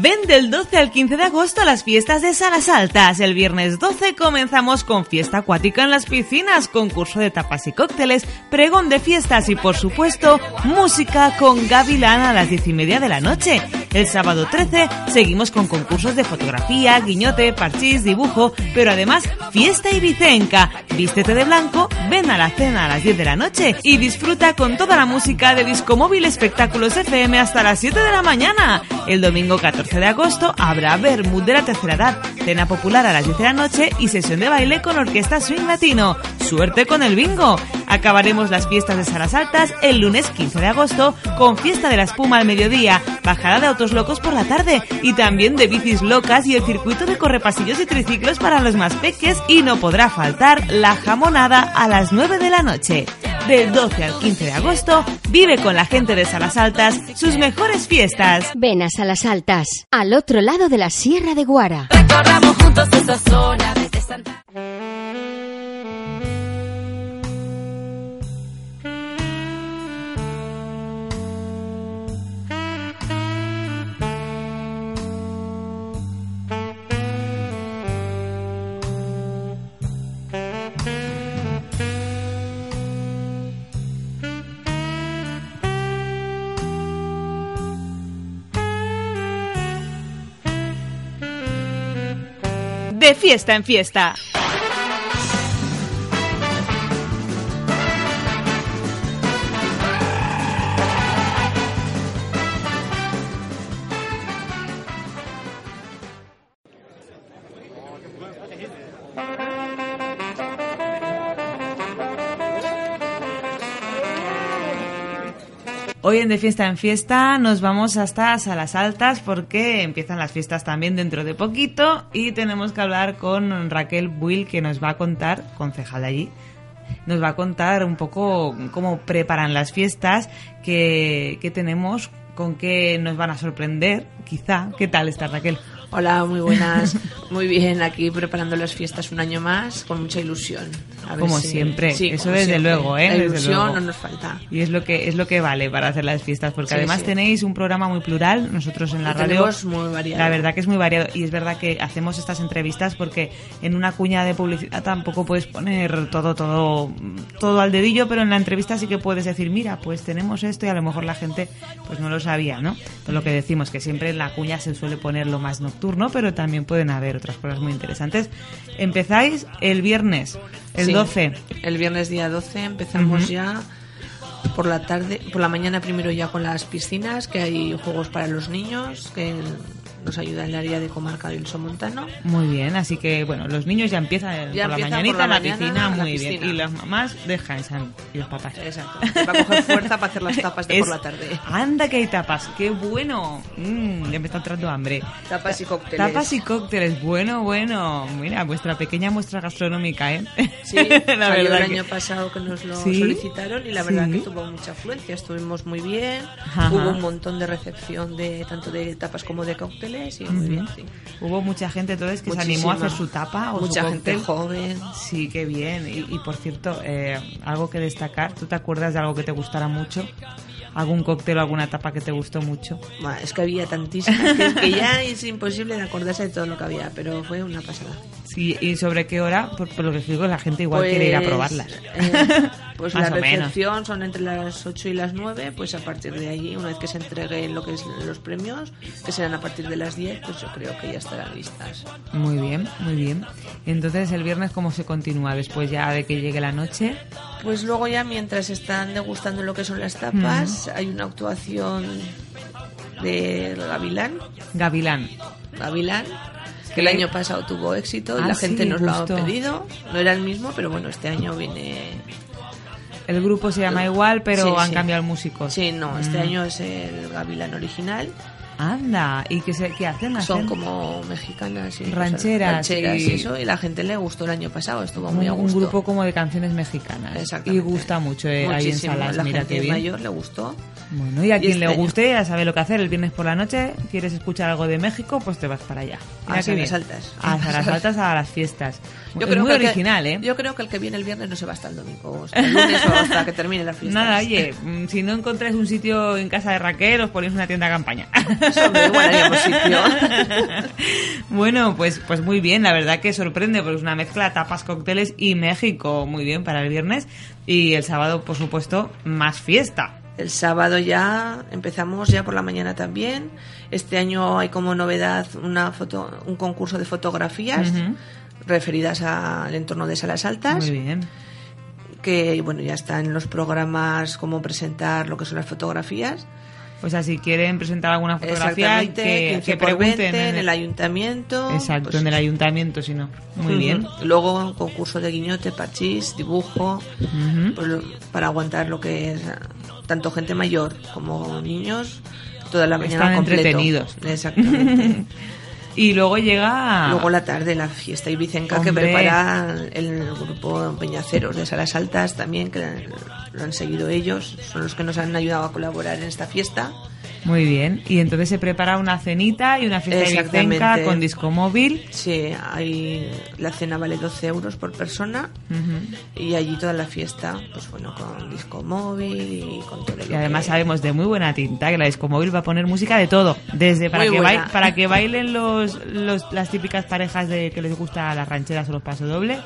Ven del 12 al 15 de agosto a las fiestas de Salas Altas. El viernes 12 comenzamos con fiesta acuática en las piscinas, concurso de tapas y cócteles, pregón de fiestas y por supuesto música con Gavilán a las 10 y media de la noche. El sábado 13 seguimos con concursos de fotografía, guiñote, parchís, dibujo, pero además fiesta y vicenca. Vístete de blanco, ven a la cena a las 10 de la noche y disfruta con toda la música de Disco Móvil Espectáculos FM hasta las 7 de la mañana. El domingo 14 de agosto habrá Bermud de la tercera edad, cena popular a las 10 de la noche y sesión de baile con orquesta swing latino. ¡Suerte con el bingo! Acabaremos las fiestas de Salas Altas el lunes 15 de agosto con fiesta de la espuma al mediodía, bajada de autos locos por la tarde y también de bicis locas y el circuito de correpasillos y triciclos para los más peques y no podrá faltar la jamonada a las 9 de la noche. Del 12 al 15 de agosto, vive con la gente de Salas Altas sus mejores fiestas. Ven a Salas Altas, al otro lado de la Sierra de Guara. Recorramos juntos esa zona desde Santa... De fiesta en fiesta. Hoy en De Fiesta en Fiesta nos vamos hasta Salas Altas porque empiezan las fiestas también dentro de poquito y tenemos que hablar con Raquel Buil que nos va a contar, concejal de allí, nos va a contar un poco cómo preparan las fiestas que, que tenemos, con qué nos van a sorprender, quizá. ¿Qué tal está Raquel? Hola, muy buenas. Muy bien, aquí preparando las fiestas un año más con mucha ilusión. A ver Como si- siempre, Sí, eso como desde siempre. luego, ¿eh? La ilusión luego. no nos falta. Y es lo que es lo que vale para hacer las fiestas, porque Sí, además sí. tenéis un programa muy plural. Nosotros en la Y radio, muy variado. la verdad que es muy variado y es verdad que hacemos estas entrevistas porque en una cuña de publicidad tampoco puedes poner todo todo todo al dedillo, pero en la entrevista sí que puedes decir, mira, pues tenemos esto y a lo mejor la gente pues no lo sabía, ¿no? Por lo que decimos que siempre en la cuña se suele poner lo más nocturno, pero también pueden haber otras cosas muy interesantes. Empezáis el viernes, el Sí. 12. El viernes día 12 empezamos ya por la tarde, por la mañana primero ya con las piscinas, que hay juegos para los niños, que nos ayuda el área de comarca del Somontano. Muy bien, así que bueno, los niños ya empiezan Ya por la empiezan mañanita por la en la mañana piscina, la muy bien. Y las mamás descansan y los papás. Exacto. Va a coger fuerza para hacer las tapas de por la tarde. Anda que hay tapas, qué bueno. Mm, ya me está entrando hambre. Tapas y cócteles. Tapas y cócteles, bueno, bueno. Mira, vuestra pequeña muestra gastronómica, ¿eh? Sí, la salió verdad el que- año pasado que nos lo Sí, solicitaron y la verdad sí. que tuvo mucha afluencia. Estuvimos muy bien. Ajá. Hubo un montón de recepción de tanto de tapas como de cócteles y muy bien, sí. Hubo mucha gente entonces que se animó a hacer Muchísima. su tapa o Mucha su gente joven. Sí, qué bien. Y, y, por cierto, eh, algo que destacar, ¿tú te acuerdas de algo que te gustara mucho? ¿Algún cóctel o alguna tapa que te gustó mucho? Buah, Es que había tantísimas que, que ya es imposible de acordarse de todo lo que había, pero fue una pasada. Sí, ¿y sobre qué hora? Por, por lo que digo, la gente igual quiere ir a Pues, probarlas. eh, pues Más la recepción son entre las 8 y las 9, pues a partir de ahí, una vez que se entreguen lo que es los premios, que serán a partir de las 10, pues yo creo que ya estarán listas. Muy bien, muy bien. Entonces, el viernes, ¿cómo se continúa después ya de que llegue la noche? Pues luego ya mientras están degustando lo que son las tapas, hay una actuación de Gavilán, Gavilán. Gavilán, que el año pasado tuvo éxito y Ah, la gente sí, nos lo ha pedido. No era el mismo, pero bueno, este año viene... El grupo se llama igual, pero Sí, han sí. cambiado el músico. Sí, no, este Mm. año es el Gavilán original. Anda, ¿y qué, se, qué hacen? Son ¿Hacen como mexicanas y cosas- Rancheras rancheras y- y eso y la gente le gustó el año pasado estuvo un, muy a un gusto grupo como de canciones mexicanas. Y gusta mucho eh, ahí en. Salas, la mira gente qué bien. mayor le gustó Bueno, y a Y quien este le año- guste ya sabe lo que hacer. El viernes por la noche, quieres escuchar algo de México, pues te vas para allá. A Mira qué Salas bien. Altas. A Salas Altas, a las fiestas. yo es creo muy que el que- original, ¿eh? yo creo que el que viene el viernes no se va hasta el domingo hasta el lunes o hasta que termine la fiesta Nada, oye, mm, si no encontráis un sitio en casa de Raquel, os ponéis una tienda de campaña. Bueno, pues, pues muy bien, la verdad que sorprende, porque es una mezcla tapas, cócteles y México, muy bien para el viernes. Y el sábado, por supuesto, más fiesta. El sábado ya empezamos ya por la mañana también. Este año hay como novedad una foto, un concurso de fotografías referidas al entorno de Salas Altas. Muy bien. que bueno ya está en los programas cómo presentar lo que son las fotografías O sea, si quieren presentar alguna fotografía, que, 15 que pregunten 20 en el ayuntamiento Exacto, pues, en el ayuntamiento, si no. Muy bien. luego concurso de guiñote parchís dibujo pues, para aguantar lo que es tanto gente mayor como niños toda la mañana Están completo. entretenidos. exactamente Y luego llega... Luego la tarde la fiesta ibicenca que Hombre. prepara el grupo Peñaceros de Salas Altas también, que lo han seguido ellos, son los que nos han ayudado a colaborar en esta fiesta. Muy bien. Y entonces se prepara una cenita y una fiesta ibicenca con disco móvil. Sí, hay, la cena vale 12 euros por persona Ujú. y allí toda la fiesta, pues bueno, con disco móvil y con todo lo Y además que- sabemos de muy buena tinta que la disco móvil va a poner música de todo, desde para Muy que para que bailen los, los- las típicas parejas de que les gusta las rancheras o los pasodoble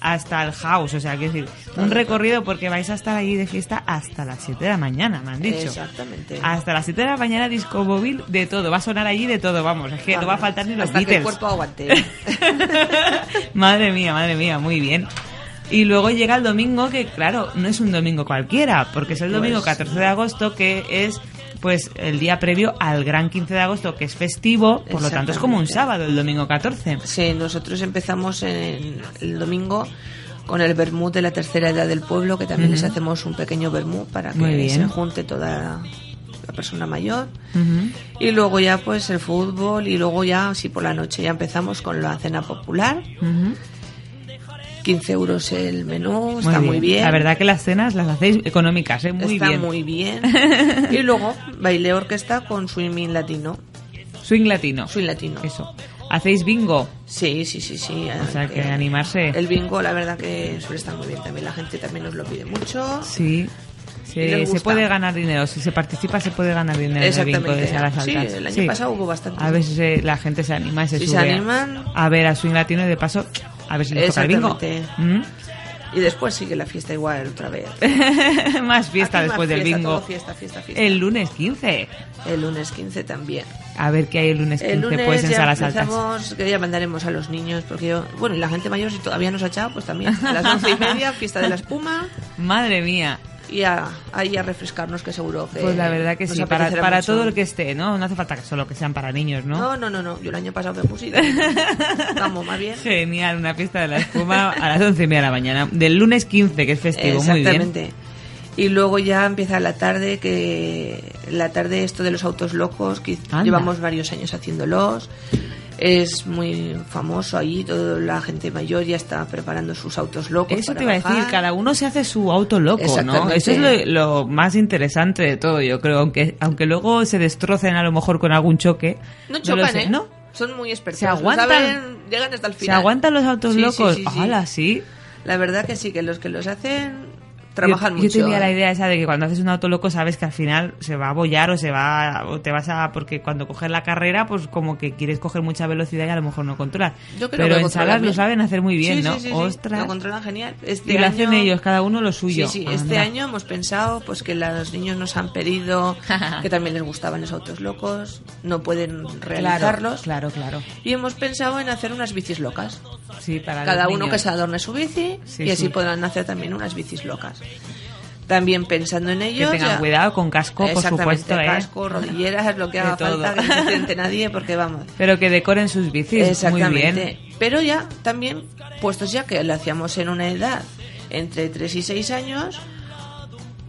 hasta el house, o sea, quiero decir, un recorrido porque vais a estar allí de fiesta hasta las 7 de la mañana, me han dicho. Exactamente. Hasta las 7 de la mañana disco móvil de todo, va a sonar allí de todo, vamos, es que no va a faltar ni los Hasta que Beatles. el cuerpo aguante. madre mía, madre mía, muy bien. Y luego llega el domingo, que claro, no es un domingo cualquiera, porque es el domingo Pues- 14 de agosto, que es pues el día previo al gran 15 de agosto, que es festivo, por lo tanto es como un sábado, el domingo 14. Sí, nosotros empezamos en el domingo con el vermut de la tercera edad del pueblo, que también les hacemos un pequeño vermut para que se junte toda la persona mayor. Y luego ya pues el fútbol y luego ya, sí, por la noche ya empezamos con la cena popular. 15 euros el menú, está muy bien. La verdad que las cenas las hacéis económicas, ¿eh? Muy está bien. muy bien. y luego baile orquesta con swimming latino. Swing latino. Swing latino. Eso. ¿Hacéis bingo? Sí, sí, sí, sí. O sea, que eh, animarse. El bingo, la verdad que suele estar muy bien también. La gente también nos lo pide mucho. Sí. Se, puede ganar dinero. Si se participa, se puede ganar dinero bingo de Exactamente. salas Sí, el año Sí. pasado hubo bastante. A si se- la gente se anima y se Si sube se animan. a, ver a Swing Latino y de paso a ver si les toca el bingo. Exactamente. Y después sigue la fiesta igual otra vez. ¿Mm? Más fiesta Aquí más después del fiesta, bingo. fiesta, fiesta, fiesta. El lunes 15. El lunes 15 también. A ver qué hay el lunes 15 El lunes pues en salas altas. que ya mandaremos a los niños, porque yo, bueno, y la gente mayor si todavía nos ha echado, pues también. A las once y media, fiesta de la espuma, Madre mía. Y a, ahí a refrescarnos, que seguro que. Pues la verdad que sí, para, apetecerá para mucho. todo el que esté, ¿no? No hace falta que solo que sean para niños, ¿no? No, no, no, no. Yo el año pasado que puse. Vamos, más bien. Genial, una fiesta de la espuma a las once y media de la mañana. Del lunes 15, que es festivo, muy bien. Exactamente. Y luego ya empieza la tarde, que la tarde esto de los autos locos, que Anda. llevamos varios años haciéndolos. Es muy famoso ahí, toda la gente mayor ya está preparando sus autos locos. Eso para te iba a decir, cada uno se hace su auto loco, ¿no? Eso es lo, lo más interesante de todo, yo creo, aunque aunque luego se destrocen a lo mejor con algún choque. No chocan, sé, ¿eh? ¿no? Son muy expertos. Se aguantan- saben, llegan hasta el ¿Se final. aguantan los autos Sí, locos? sí, sí. ¡Hala, sí! La verdad que sí, que los que los hacen trabajan yo, mucho. Yo tenía la idea esa de que cuando haces un auto loco sabes que al final se va a bollar o se va o te vas a porque cuando coges la carrera pues como que quieres coger mucha velocidad y a lo mejor no controlas. Yo creo Pero que en salas lo saben hacer muy bien, Sí, ¿no? sí, sí, sí. Ostras. Lo controlan genial. Este y lo hacen ellos, cada uno lo suyo. Sí, sí, este Anda. año hemos pensado pues que los niños nos han pedido que también les gustaban los autos locos, no pueden realizarlos. Claro, claro. Y hemos pensado en hacer unas bicis locas. Sí, para Cada uno niños. que se adorne su bici y así sí. podrán hacer también unas bicis locas. También pensando en Que ellos. tengan ya- cuidado con casco, por supuesto, ¿eh? casco, rodilleras, lo que De haga todo. falta, que no se nadie, porque vamos. Pero que decoren sus bicis muy Exactamente. bien. Pero ya también, puestos ya que lo hacíamos en una edad entre 3 y 6 años,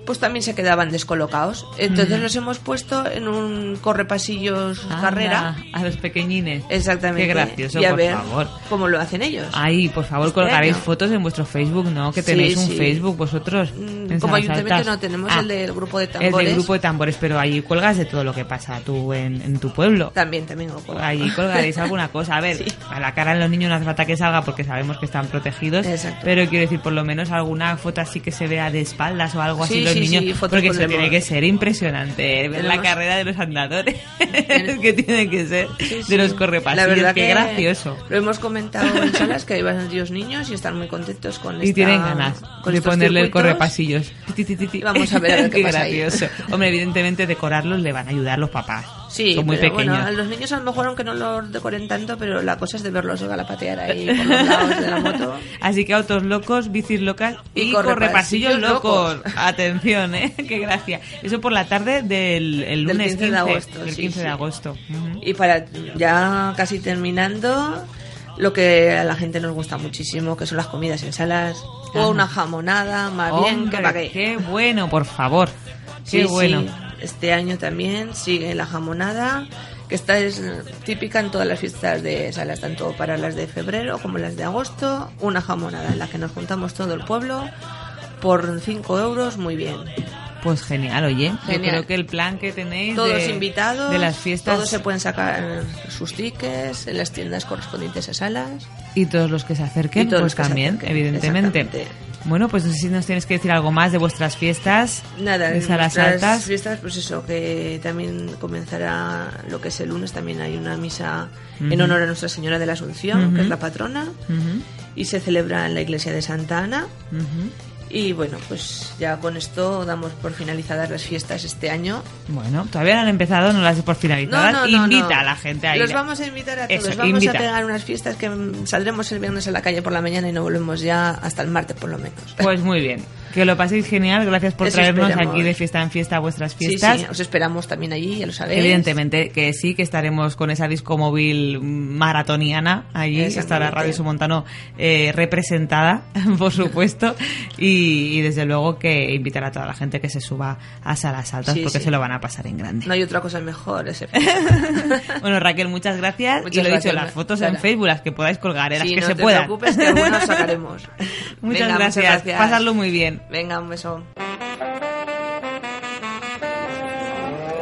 pues también se quedaban descolocados. Entonces los hemos puesto en un correpasillos Anda, carrera. A los pequeñines. Exactamente. Qué gracioso, y a por ver favor. cómo lo hacen ellos. Ay, por favor, Este colgaréis año. fotos en vuestro Facebook, ¿no? Que Sí, tenéis un sí. Facebook vosotros. Mm, como ayuntamiento Altas. no tenemos Ah, el del grupo de El tambores. del grupo de tambores, pero allí cuelgas de todo lo que pasa tú en, en tu pueblo. También, también lo. Allí colgaréis alguna cosa. A ver, Sí. a la cara de los niños no hace falta que salga porque sabemos que están protegidos. Exacto. Pero quiero decir, por lo menos alguna foto así que se vea de espaldas o algo así Sí, los sí, niños. sí, porque eso tiene que ser impresionante. Ver la carrera de los andadores. que tiene que ser. Sí, de los La correpasillos. verdad Qué que gracioso. Lo hemos comentado en salas que hay varios niños y están muy contentos con Y esta- tienen ganas con de ponerle el correpasillos. Y vamos a ver a ver qué pasa ahí. gracioso. Hombre, evidentemente decorarlos le van a ayudar los papás. Sí, Son muy pero pequeños. bueno, a los niños a lo mejor aunque no los decoren tanto, pero la cosa es de verlos galapatear ahí por los lados de la moto. Así que autos locos, bicis locas y, Y correpasillos correpasillos locos. locos. Atención, ¿eh? Qué gracia. Eso por la tarde del el Del lunes 15 de agosto, del sí, 15 de sí. agosto. Y para ya casi terminando, lo que a la gente nos gusta muchísimo, que son las comidas en salas, o una jamonada, más bien que para qué. qué bueno, por favor. Sí, Qué bueno. Este año también sigue la jamonada, que esta es típica en todas las fiestas de salas, tanto para las de febrero como las de agosto. Una jamonada en la que nos juntamos todo el pueblo por 5 euros, muy bien. Pues genial, oye. Yo Genial. creo que el plan que tenéis Todos de, invitados, de las fiestas todos se pueden sacar sus tickets en las tiendas correspondientes a salas. y todos los que se acerquen, pues también, acerquen, evidentemente. Bueno, pues no sé si nos tienes que decir algo más de vuestras fiestas. Nada, de salas altas. fiestas, pues eso, que también comenzará lo que es el lunes, también hay una misa en honor a Nuestra Señora de la Asunción, que es la patrona, Ujú, y se celebra en la iglesia de Santa Ana. Y bueno, pues ya con esto damos por finalizadas las fiestas este año. Bueno, todavía no han empezado, no las he por finalizadas. Invita no. a la gente a ir. Los vamos a invitar a todos. Eso, vamos invita. a pegar unas fiestas que saldremos el viernes a la calle por la mañana y no volvemos ya hasta el martes por lo menos. Pues muy bien. Que lo paséis genial. Gracias por Eso traernos esperamos. aquí de fiesta en fiesta vuestras Sí, fiestas. sí, os esperamos también allí, ya lo sabéis. Evidentemente que sí, que estaremos con esa disco móvil maratoniana allí. Estará Radio Sumontano eh, representada, por supuesto. Y, y desde luego que invitar a toda la gente que se suba a salas altas Sí, porque sí. se lo van a pasar en grande. No hay otra cosa mejor ese bueno, Raquel, muchas gracias. Muchas y lo he dicho, las fotos Sara. en Facebook, las que podáis colgar, eh, las Sí, que no se te preocupes que algunas sacaremos. muchas, Venga, gracias. muchas gracias. Pasadlo muy bien. Venga, un beso.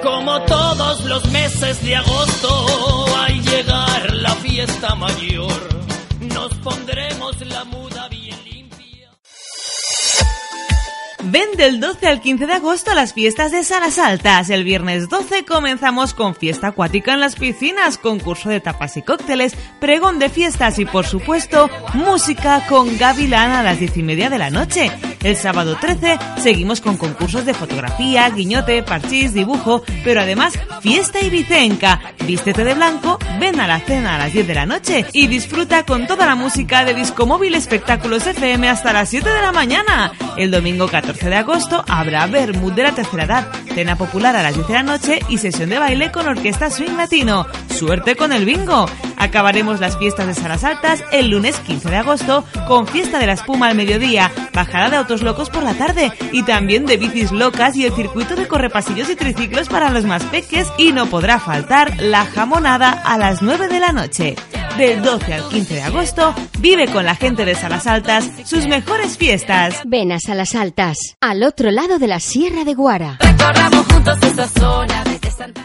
Como todos los meses de agosto, al llegar la fiesta mayor, nos pondremos la muda Ven del 12 al 15 de agosto a las fiestas de Salas Altas. El viernes 12 comenzamos con fiesta acuática en las piscinas, concurso de tapas y cócteles, pregón de fiestas y por supuesto música con Gavilán a las 10 y media de la noche. El sábado 13 seguimos con concursos de fotografía, guiñote, parchís, dibujo, pero además fiesta ibicenca. Vístete de blanco, ven a la cena a las 10 de la noche y disfruta con toda la música de Disco Móvil Espectáculos FM hasta las 7 de la mañana. El domingo 14 de agosto habrá Bermud de la tercera edad, cena popular a las 10 de la noche y sesión de baile con orquesta swing latino. Suerte con el bingo. Acabaremos las fiestas de Salas Altas el lunes 15 de agosto con fiesta de la espuma al mediodía, bajada de autos locos por la tarde y también de bicis locas y el circuito de correpasillos y triciclos para los más peques y no podrá faltar la jamonada a las 9 de la noche. Del 12 al 15 de agosto, vive con la gente de Salas Altas sus mejores fiestas. Ven a Salas Altas, al otro lado de la Sierra de Guara. Recorramos juntos esta zona desde Santa